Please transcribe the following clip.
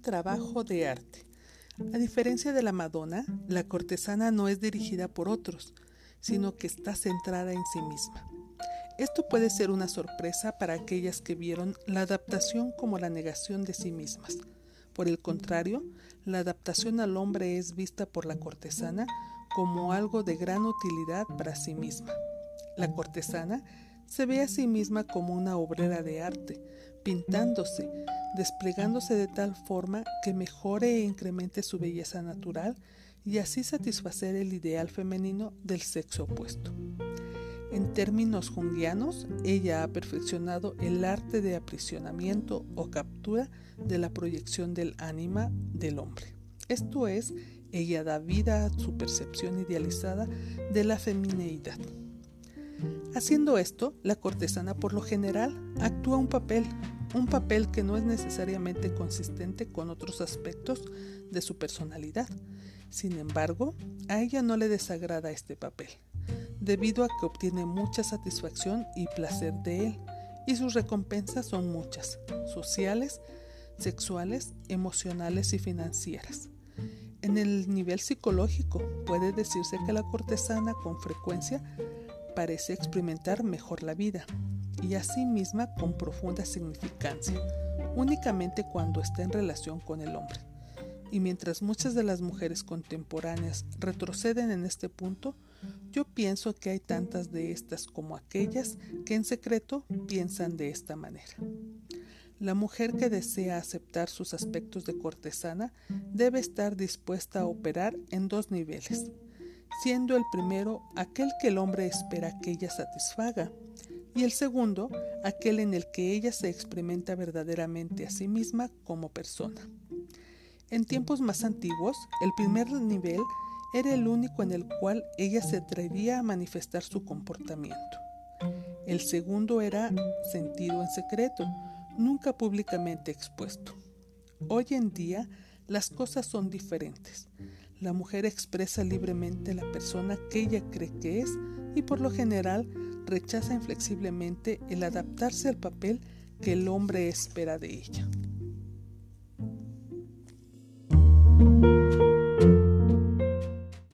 trabajo de arte. A diferencia de la Madonna, la cortesana no es dirigida por otros, sino que está centrada en sí misma. Esto puede ser una sorpresa para aquellas que vieron la adaptación como la negación de sí mismas. Por el contrario, la adaptación al hombre es vista por la cortesana como algo de gran utilidad para sí misma. La cortesana se ve a sí misma como una obrera de arte, pintándose, desplegándose de tal forma que mejore e incremente su belleza natural y así satisfacer el ideal femenino del sexo opuesto. En términos jungianos, ella ha perfeccionado el arte de aprisionamiento o captura de la proyección del ánima del hombre. Esto es, ella da vida a su percepción idealizada de la femineidad. Haciendo esto, la cortesana por lo general actúa un papel, un papel que no es necesariamente consistente con otros aspectos de su personalidad. Sin embargo, a ella no le desagrada este papel debido a que obtiene mucha satisfacción y placer de él, y sus recompensas son muchas, sociales, sexuales, emocionales y financieras. En el nivel psicológico puede decirse que la cortesana con frecuencia parece experimentar mejor la vida y a sí misma con profunda significancia, únicamente cuando está en relación con el hombre. Y mientras muchas de las mujeres contemporáneas retroceden en este punto, yo pienso que hay tantas de estas como aquellas que en secreto piensan de esta manera. La mujer que desea aceptar sus aspectos de cortesana debe estar dispuesta a operar en dos niveles, siendo el primero aquel que el hombre espera que ella satisfaga y el segundo aquel en el que ella se experimenta verdaderamente a sí misma como persona. En tiempos más antiguos, el primer nivel era el único en el cual ella se atrevía a manifestar su comportamiento. El segundo era sentido en secreto, nunca públicamente expuesto. Hoy en día las cosas son diferentes. La mujer expresa libremente la persona que ella cree que es y por lo general rechaza inflexiblemente el adaptarse al papel que el hombre espera de ella.